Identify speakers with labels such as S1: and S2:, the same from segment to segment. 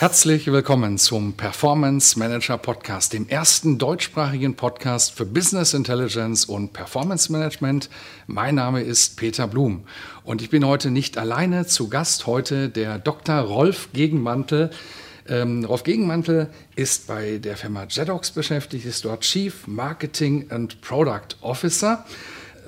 S1: Herzlich willkommen zum Performance Manager Podcast, dem ersten deutschsprachigen Podcast für Business Intelligence und Performance Management. Mein Name ist Peter Blum und ich bin heute nicht alleine zu Gast. Heute der Dr. Rolf Gegenmantel. Ähm, Rolf Gegenmantel ist bei der Firma Jedox beschäftigt, ist dort Chief Marketing and Product Officer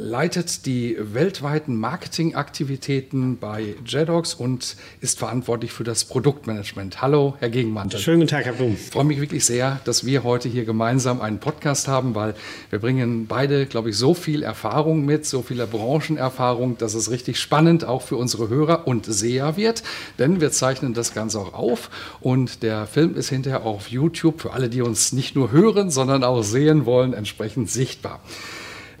S1: leitet die weltweiten Marketingaktivitäten bei JEDOX und ist verantwortlich für das Produktmanagement. Hallo, Herr Gegenmantel.
S2: Schönen guten Tag, Herr Blum.
S1: Ich freue mich wirklich sehr, dass wir heute hier gemeinsam einen Podcast haben, weil wir bringen beide, glaube ich, so viel Erfahrung mit, so viele Branchenerfahrung, dass es richtig spannend auch für unsere Hörer und Seher wird, denn wir zeichnen das Ganze auch auf und der Film ist hinterher auch auf YouTube für alle, die uns nicht nur hören, sondern auch sehen wollen, entsprechend sichtbar.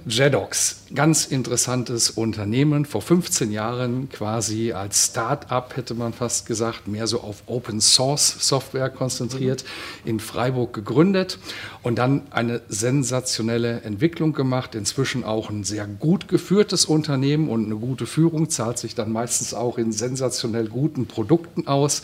S1: Jedox, ganz interessantes Unternehmen, vor 15 Jahren quasi als Start-up, hätte man fast gesagt, mehr so auf Open Source Software konzentriert, mhm. in Freiburg gegründet und dann eine sensationelle Entwicklung gemacht. Inzwischen auch ein sehr gut geführtes Unternehmen und eine gute Führung zahlt sich dann meistens auch in sensationell guten Produkten aus.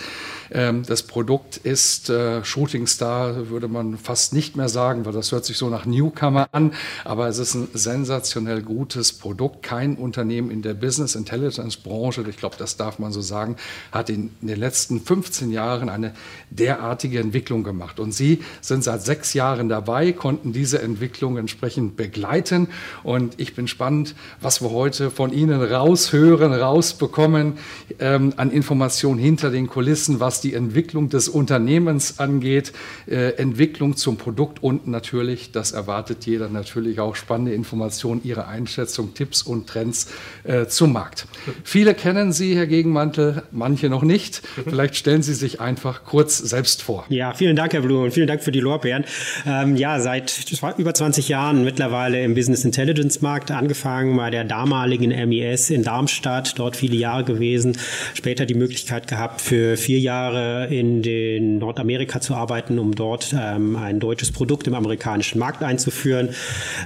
S1: Ähm, das Produkt ist äh, Shooting Star, würde man fast nicht mehr sagen, weil das hört sich so nach Newcomer an, aber es ist ein sensationell gutes Produkt. Kein Unternehmen in der Business Intelligence Branche, ich glaube, das darf man so sagen, hat in, den letzten 15 Jahren eine derartige Entwicklung gemacht. Und Sie sind seit sechs Jahren dabei, konnten diese Entwicklung entsprechend begleiten. Und ich bin gespannt, was wir heute von Ihnen raushören, rausbekommen ähm, an Informationen hinter den Kulissen, was die Entwicklung des Unternehmens angeht, äh, Entwicklung zum Produkt und natürlich, das erwartet jeder natürlich auch spannende Informationen Informationen, Ihre Einschätzung, Tipps und Trends äh, zum Markt. Viele kennen Sie, Herr Gegenmantel, manche noch nicht. Vielleicht stellen Sie sich einfach kurz selbst vor.
S2: Ja, vielen Dank, Herr Blum, und vielen Dank für die Lorbeeren. Ähm, ja, seit über 20 Jahren mittlerweile im Business Intelligence Markt, angefangen bei der damaligen MES in Darmstadt, dort viele Jahre gewesen, später die Möglichkeit gehabt, für vier Jahre in den Nordamerika zu arbeiten, um dort ähm, ein deutsches Produkt im amerikanischen Markt einzuführen.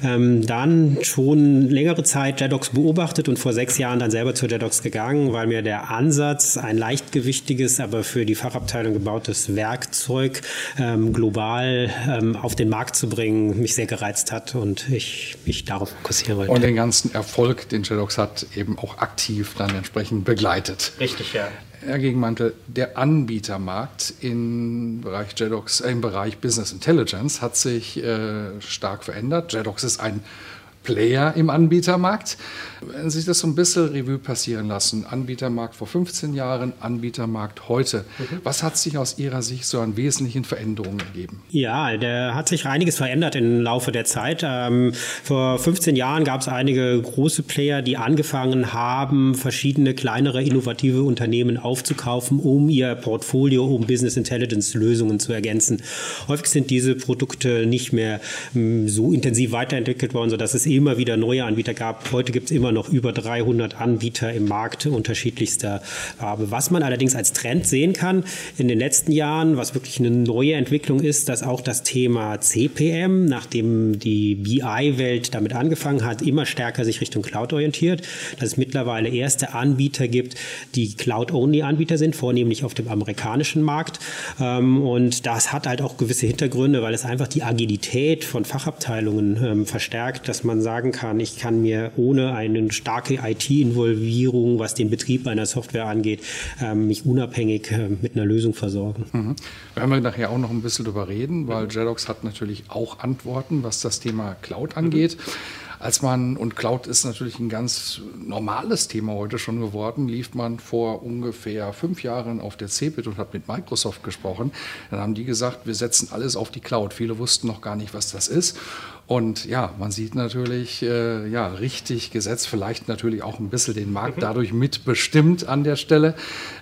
S2: Ähm, dann schon längere Zeit JEDOX beobachtet und vor sechs Jahren dann selber zur JEDOX gegangen, weil mir der Ansatz, ein leichtgewichtiges, aber für die Fachabteilung gebautes Werkzeug ähm, global ähm, auf den Markt zu bringen, mich sehr gereizt hat und ich mich darauf fokussieren wollte.
S1: Und den ganzen Erfolg, den JEDOX hat, eben auch aktiv dann entsprechend begleitet.
S2: Richtig, ja.
S1: Herr Gegenmantel, der Anbietermarkt im Bereich JEDOX, äh, im Bereich Business Intelligence hat sich äh, stark verändert. JEDOX ist ein Player im Anbietermarkt. Wenn Sie sich das so ein bisschen Revue passieren lassen, Anbietermarkt vor 15 Jahren, Anbietermarkt heute, mhm. was hat sich aus Ihrer Sicht so an wesentlichen Veränderungen ergeben?
S2: Ja, der hat sich einiges verändert im Laufe der Zeit. Ähm, vor 15 Jahren gab es einige große Player, die angefangen haben, verschiedene kleinere innovative Unternehmen aufzukaufen, um ihr Portfolio, um Business Intelligence Lösungen zu ergänzen. Häufig sind diese Produkte nicht mehr m, so intensiv weiterentwickelt worden, sodass es eben immer wieder neue Anbieter gab. Heute gibt es immer noch über 300 Anbieter im Markt unterschiedlichster Farbe. Was man allerdings als Trend sehen kann in den letzten Jahren, was wirklich eine neue Entwicklung ist, dass auch das Thema CPM, nachdem die BI-Welt damit angefangen hat, immer stärker sich Richtung Cloud orientiert, dass es mittlerweile erste Anbieter gibt, die Cloud-Only-Anbieter sind, vornehmlich auf dem amerikanischen Markt. Ähm, und das hat halt auch gewisse Hintergründe, weil es einfach die Agilität von Fachabteilungen ähm, verstärkt, dass man sagen kann, ich kann mir ohne eine starke IT-Involvierung, was den Betrieb einer Software angeht, ähm, mich unabhängig äh, mit einer Lösung versorgen. Mhm.
S1: Werden wir nachher auch noch ein bisschen drüber reden, weil Jedox hat natürlich auch Antworten, was das Thema Cloud angeht. Als man, und Cloud ist natürlich ein ganz normales Thema heute schon geworden, lief man vor ungefähr fünf Jahren auf der CeBIT und hat mit Microsoft gesprochen. Dann haben die gesagt, wir setzen alles auf die Cloud. Viele wussten noch gar nicht, was das ist. Und ja, man sieht natürlich, äh, ja, richtig gesetzt, vielleicht natürlich auch ein bisschen den Markt mhm. dadurch mitbestimmt an der Stelle.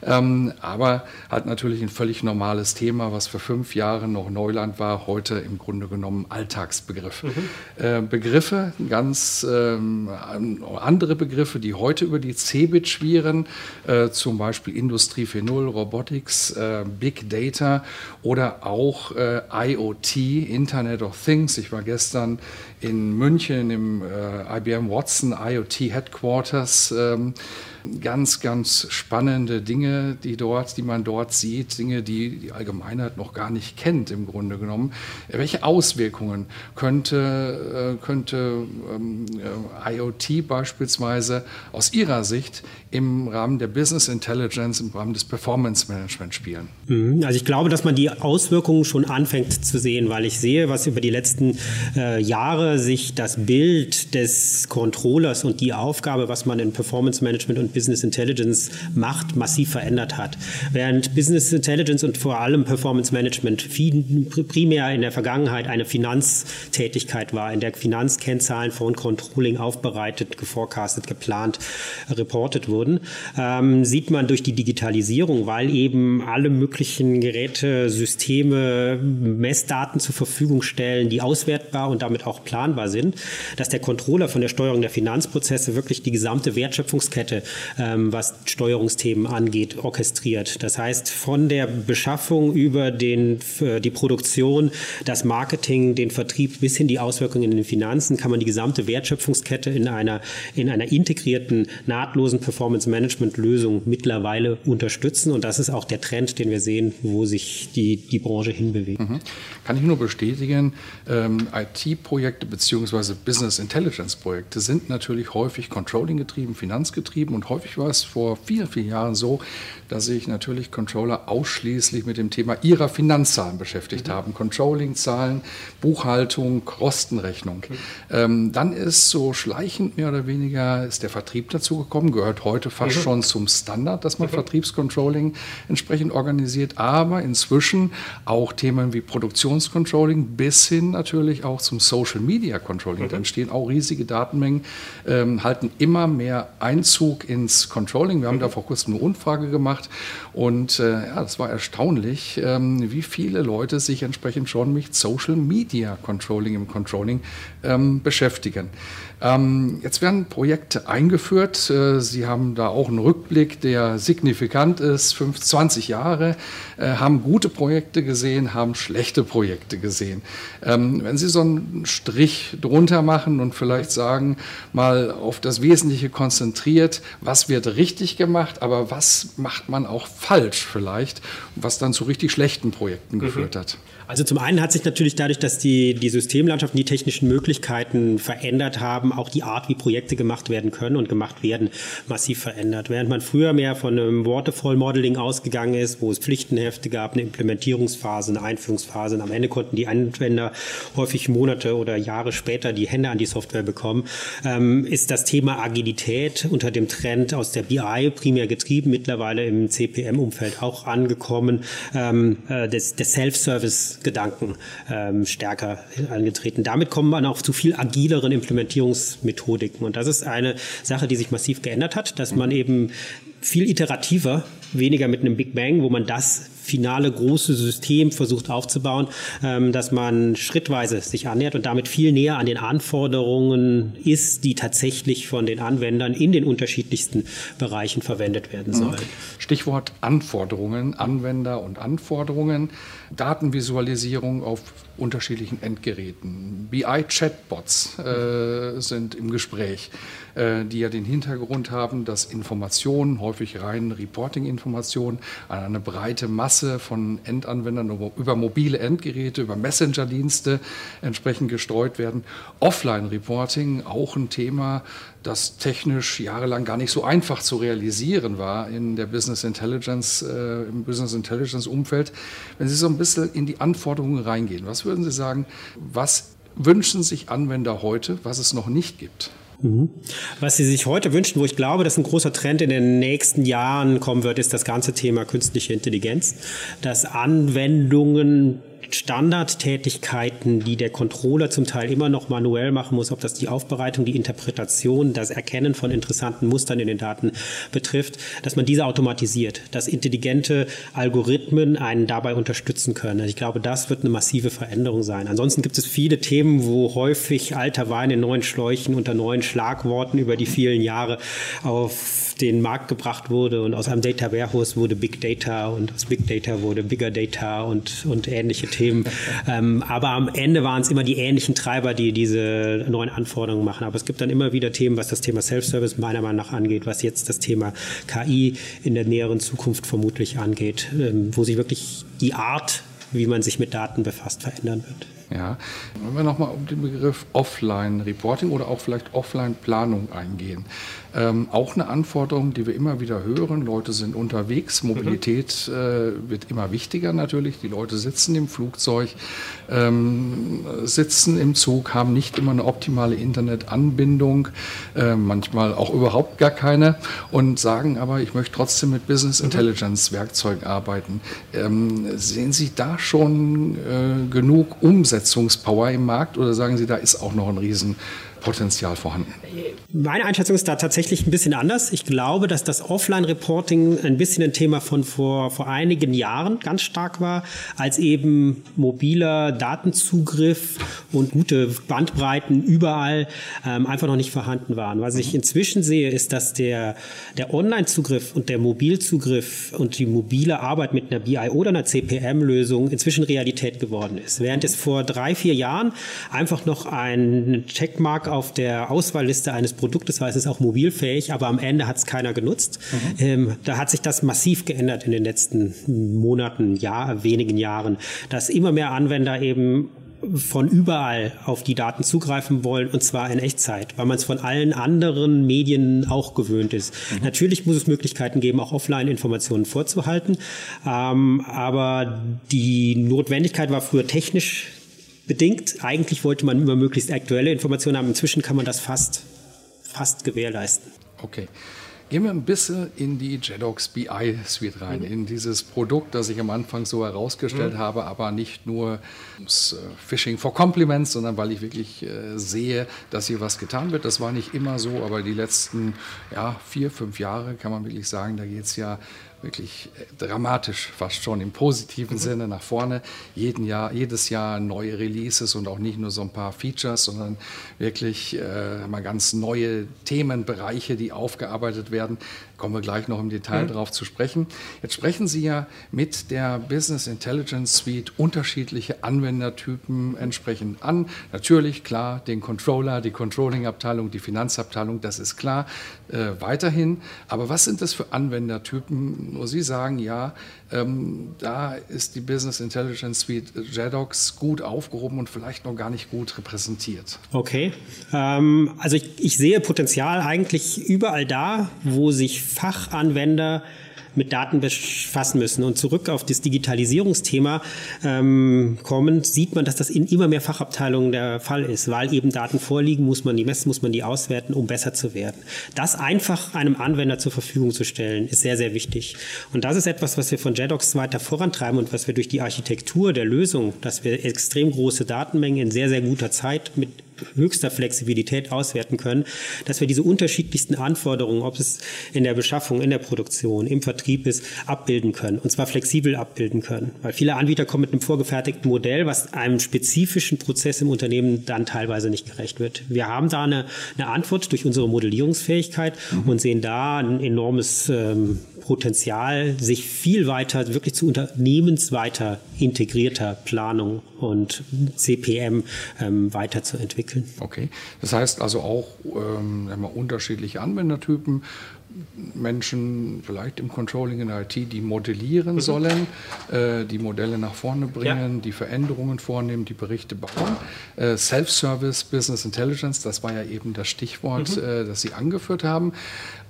S1: Ähm, aber halt natürlich ein völlig normales Thema, was für fünf Jahre noch Neuland war, heute im Grunde genommen Alltagsbegriff. Mhm. Äh, Begriffe, ganz ähm, andere Begriffe, die heute über die CeBIT schwirren, äh, zum Beispiel Industrie 4.0, Robotics, äh, Big Data oder auch äh, IoT, Internet of Things. Ich war gestern in München im äh, IBM Watson IoT Headquarters. Ganz, ganz spannende Dinge, die dort, die man dort sieht, Dinge, die die Allgemeinheit noch gar nicht kennt im Grunde genommen. Welche Auswirkungen könnte, äh, könnte ähm, äh, IoT beispielsweise aus Ihrer Sicht im Rahmen der Business Intelligence, im Rahmen des Performance Management spielen?
S2: Mhm. Also ich glaube, dass man die Auswirkungen schon anfängt zu sehen, weil ich sehe, was über die letzten äh, Jahre sich das Bild des Controllers und die Aufgabe, was man in Performance Management und Business Intelligence macht, massiv verändert hat. Während Business Intelligence und vor allem Performance Management viel, primär in der Vergangenheit eine Finanztätigkeit war, in der Finanzkennzahlen von Controlling aufbereitet, geforecastet, geplant, reportet wurden, ähm, sieht man durch die Digitalisierung, weil eben alle möglichen Geräte, Systeme, Messdaten zur Verfügung stellen, die auswertbar und damit auch planbar sind, dass der Controller von der Steuerung der Finanzprozesse wirklich die gesamte Wertschöpfungskette ähm, was Steuerungsthemen angeht, orchestriert. Das heißt, von der Beschaffung über den, äh, die Produktion, das Marketing, den Vertrieb bis hin die Auswirkungen in den Finanzen kann man die gesamte Wertschöpfungskette in einer, in einer integrierten, nahtlosen Performance-Management-Lösung mittlerweile unterstützen. Und das ist auch der Trend, den wir sehen, wo sich die, die Branche hinbewegt. Mhm.
S1: Kann ich nur bestätigen, ähm, IT-Projekte bzw. Business Intelligence-Projekte sind natürlich häufig Controlling getrieben, Finanzgetrieben und häufig häufig war es vor vielen, vielen Jahren so, dass sich natürlich Controller ausschließlich mit dem Thema ihrer Finanzzahlen beschäftigt mhm. haben. Controlling-Zahlen, Buchhaltung, Kostenrechnung. Okay. Ähm, dann ist so schleichend mehr oder weniger ist der Vertrieb dazu gekommen, gehört heute fast mhm. schon zum Standard, dass man mhm. Vertriebscontrolling entsprechend organisiert, aber inzwischen auch Themen wie Produktionscontrolling bis hin natürlich auch zum Social Media Controlling. Mhm. Da entstehen auch riesige Datenmengen, ähm, halten immer mehr Einzug ins Controlling. Wir haben da vor kurzem eine Umfrage gemacht. Und äh, ja, das war erstaunlich, ähm, wie viele Leute sich entsprechend schon mit Social Media Controlling im Controlling ähm, beschäftigen. Ähm, jetzt werden Projekte eingeführt. Äh, Sie haben da auch einen Rückblick, der signifikant ist. 5, 20 Jahre äh, haben gute Projekte gesehen, haben schlechte Projekte gesehen. Ähm, wenn Sie so einen Strich drunter machen und vielleicht sagen, mal auf das Wesentliche konzentriert, was wird richtig gemacht, aber was macht man auch falsch vielleicht, was dann zu richtig schlechten Projekten mhm. geführt hat?
S2: Also zum einen hat sich natürlich dadurch, dass die, die Systemlandschaft die technischen Möglichkeiten verändert haben, auch die Art, wie Projekte gemacht werden können und gemacht werden, massiv verändert. Während man früher mehr von einem Waterfall Modeling ausgegangen ist, wo es Pflichtenhefte gab, eine Implementierungsphase, eine Einführungsphase und am Ende konnten die Anwender häufig Monate oder Jahre später die Hände an die Software bekommen, ähm, ist das Thema Agilität unter dem Trend aus der BI primär getrieben, mittlerweile im CPM-Umfeld auch angekommen, ähm, äh, des, des Self-Service Gedanken ähm, stärker angetreten. Damit kommt man auch zu viel agileren Implementierungsmethodiken. Und das ist eine Sache, die sich massiv geändert hat, dass man eben viel iterativer, weniger mit einem Big Bang, wo man das finale große System versucht aufzubauen, ähm, dass man schrittweise sich annähert und damit viel näher an den Anforderungen ist, die tatsächlich von den Anwendern in den unterschiedlichsten Bereichen verwendet werden mhm. sollen.
S1: Stichwort Anforderungen, Anwender und Anforderungen, Datenvisualisierung auf unterschiedlichen Endgeräten. BI-Chatbots äh, sind im Gespräch, äh, die ja den Hintergrund haben, dass Informationen, häufig rein Reporting-Informationen, an eine breite Masse von Endanwendern über mobile Endgeräte, über Messenger-Dienste entsprechend gestreut werden. Offline-Reporting, auch ein Thema, das technisch jahrelang gar nicht so einfach zu realisieren war in der Business Intelligence, äh, im Business Intelligence Umfeld. Wenn Sie so ein bisschen in die Anforderungen reingehen, was würden Sie sagen, was wünschen sich Anwender heute, was es noch nicht gibt?
S2: Mhm. Was Sie sich heute wünschen, wo ich glaube, dass ein großer Trend in den nächsten Jahren kommen wird, ist das ganze Thema künstliche Intelligenz, dass Anwendungen Standardtätigkeiten, die der Controller zum Teil immer noch manuell machen muss, ob das die Aufbereitung, die Interpretation, das Erkennen von interessanten Mustern in den Daten betrifft, dass man diese automatisiert, dass intelligente Algorithmen einen dabei unterstützen können. Also ich glaube, das wird eine massive Veränderung sein. Ansonsten gibt es viele Themen, wo häufig alter Wein in neuen Schläuchen unter neuen Schlagworten über die vielen Jahre auf den Markt gebracht wurde und aus einem Data Warehouse wurde Big Data und aus Big Data wurde Bigger Data und, und ähnliche Themen. ähm, aber am Ende waren es immer die ähnlichen Treiber, die diese neuen Anforderungen machen. Aber es gibt dann immer wieder Themen, was das Thema Self-Service meiner Meinung nach angeht, was jetzt das Thema KI in der näheren Zukunft vermutlich angeht, ähm, wo sich wirklich die Art, wie man sich mit Daten befasst, verändern wird.
S1: Ja, wenn wir nochmal um den Begriff Offline-Reporting oder auch vielleicht Offline-Planung eingehen. Ähm, auch eine Anforderung, die wir immer wieder hören. Leute sind unterwegs, Mobilität äh, wird immer wichtiger natürlich. Die Leute sitzen im Flugzeug, ähm, sitzen im Zug, haben nicht immer eine optimale Internetanbindung, äh, manchmal auch überhaupt gar keine und sagen aber, ich möchte trotzdem mit Business Intelligence Werkzeugen arbeiten. Ähm, sehen Sie da schon äh, genug Umsetzungspower im Markt oder sagen Sie, da ist auch noch ein riesen Potenzial vorhanden?
S2: Meine Einschätzung ist da tatsächlich ein bisschen anders. Ich glaube, dass das Offline-Reporting ein bisschen ein Thema von vor, vor einigen Jahren ganz stark war, als eben mobiler Datenzugriff und gute Bandbreiten überall ähm, einfach noch nicht vorhanden waren. Was ich inzwischen sehe, ist, dass der, der Online-Zugriff und der Mobilzugriff und die mobile Arbeit mit einer BI oder einer CPM-Lösung inzwischen Realität geworden ist. Während es vor drei, vier Jahren einfach noch ein Checkmark auf der Auswahlliste eines Produktes war, es ist auch mobilfähig, aber am Ende hat es keiner genutzt. Mhm. Ähm, da hat sich das massiv geändert in den letzten Monaten, Jahr, wenigen Jahren, dass immer mehr Anwender eben von überall auf die Daten zugreifen wollen und zwar in Echtzeit, weil man es von allen anderen Medien auch gewöhnt ist. Mhm. Natürlich muss es Möglichkeiten geben, auch Offline-Informationen vorzuhalten, ähm, aber die Notwendigkeit war früher technisch bedingt. Eigentlich wollte man immer möglichst aktuelle Informationen haben. Inzwischen kann man das fast, fast gewährleisten.
S1: Okay. Gehen wir ein bisschen in die JEDOX BI Suite rein, mhm. in dieses Produkt, das ich am Anfang so herausgestellt mhm. habe, aber nicht nur ums äh, Phishing for Compliments, sondern weil ich wirklich äh, sehe, dass hier was getan wird. Das war nicht immer so, aber die letzten ja, vier, fünf Jahre kann man wirklich sagen, da geht es ja wirklich äh, dramatisch, fast schon im positiven mhm. Sinne nach vorne. Jeden Jahr, jedes Jahr neue Releases und auch nicht nur so ein paar Features, sondern wirklich äh, mal ganz neue Themenbereiche, die aufgearbeitet werden. Kommen wir gleich noch im Detail mhm. darauf zu sprechen. Jetzt sprechen Sie ja mit der Business Intelligence Suite unterschiedliche Anwendertypen entsprechend an. Natürlich, klar, den Controller, die Controlling-Abteilung, die Finanzabteilung, das ist klar, äh, weiterhin. Aber was sind das für Anwendertypen? Nur Sie sagen, ja, ähm, da ist die Business Intelligence Suite JEDOX gut aufgehoben und vielleicht noch gar nicht gut repräsentiert.
S2: Okay, ähm, also ich, ich sehe Potenzial eigentlich überall da, wo sich Fachanwender mit Daten befassen müssen. Und zurück auf das Digitalisierungsthema ähm, kommend, sieht man, dass das in immer mehr Fachabteilungen der Fall ist. Weil eben Daten vorliegen, muss man die messen, muss man die auswerten, um besser zu werden. Das einfach einem Anwender zur Verfügung zu stellen, ist sehr, sehr wichtig. Und das ist etwas, was wir von JEDOX weiter vorantreiben und was wir durch die Architektur der Lösung, dass wir extrem große Datenmengen in sehr, sehr guter Zeit mit höchster Flexibilität auswerten können, dass wir diese unterschiedlichsten Anforderungen, ob es in der Beschaffung, in der Produktion, im Vertrieb ist, abbilden können. Und zwar flexibel abbilden können. Weil viele Anbieter kommen mit einem vorgefertigten Modell, was einem spezifischen Prozess im Unternehmen dann teilweise nicht gerecht wird. Wir haben da eine, eine Antwort durch unsere Modellierungsfähigkeit mhm. und sehen da ein enormes ähm, Potenzial, sich viel weiter, wirklich zu unternehmensweiter integrierter Planung und CPM ähm, weiterzuentwickeln.
S1: Okay, das heißt also auch ähm, unterschiedliche Anwendertypen. Menschen vielleicht im Controlling in IT, die modellieren mhm. sollen, äh, die Modelle nach vorne bringen, ja. die Veränderungen vornehmen, die Berichte bauen. Äh, Self-Service, Business Intelligence, das war ja eben das Stichwort, mhm. äh, das Sie angeführt haben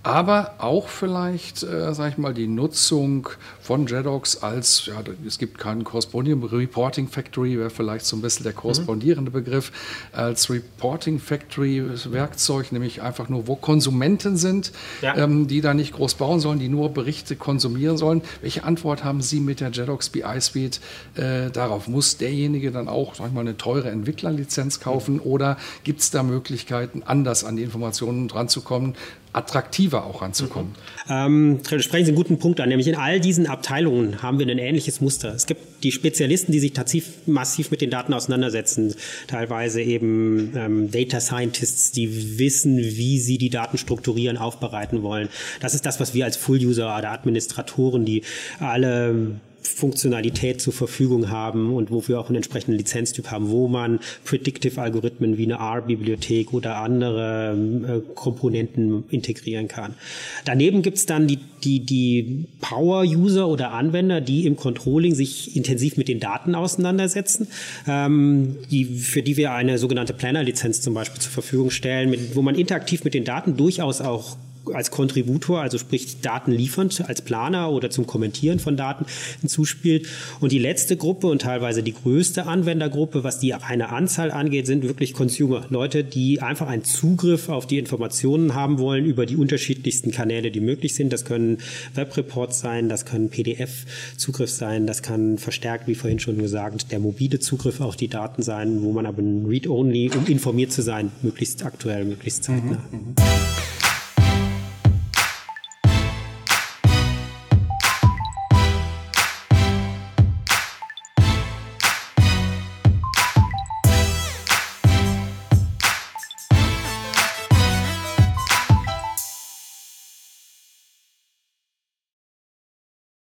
S1: aber auch vielleicht, äh, sage ich mal, die Nutzung von JEDOX als, ja, es gibt keinen Corresponding Reporting Factory, wäre vielleicht so ein bisschen der korrespondierende mhm. Begriff, als Reporting Factory Werkzeug, nämlich einfach nur, wo Konsumenten sind, ja. ähm, die da nicht groß bauen sollen, die nur Berichte konsumieren sollen. Welche Antwort haben Sie mit der Jedox BI Suite äh, darauf? Muss derjenige dann auch, sag ich mal, eine teure Entwicklerlizenz kaufen oder gibt es da Möglichkeiten, anders an die Informationen dranzukommen, attraktiver auch ranzukommen.
S2: Ähm, sprechen Sie einen guten Punkt an, nämlich in all diesen Abteilungen haben wir ein ähnliches Muster. Es gibt die Spezialisten, die sich massiv mit den Daten auseinandersetzen, teilweise eben ähm, Data Scientists, die wissen, wie sie die Daten strukturieren, aufbereiten wollen. Das ist das, was wir als Full-User oder Administratoren, die alle Funktionalität zur Verfügung haben und wo wir auch einen entsprechenden Lizenztyp haben, wo man Predictive-Algorithmen wie eine R-Bibliothek oder andere äh, Komponenten integrieren kann. Daneben gibt es dann die, die, die Power-User oder Anwender, die im Controlling sich intensiv mit den Daten auseinandersetzen, ähm, die, für die wir eine sogenannte Planner-Lizenz zum Beispiel zur Verfügung stellen, mit, wo man interaktiv mit den Daten durchaus auch als Kontributor, also sprich Daten liefernd als Planer oder zum Kommentieren von Daten hinzuspielt. Und die letzte Gruppe und teilweise die größte Anwendergruppe, was die reine Anzahl angeht, sind wirklich Consumer. Leute, die einfach einen Zugriff auf die Informationen haben wollen über die unterschiedlichsten Kanäle, die möglich sind. Das können Webreports sein, das können PDF-Zugriff sein, das kann verstärkt, wie vorhin schon gesagt, der mobile Zugriff auf die Daten sein, wo man aber Read-Only, um informiert zu sein, möglichst aktuell, möglichst zeitnah. Mhm.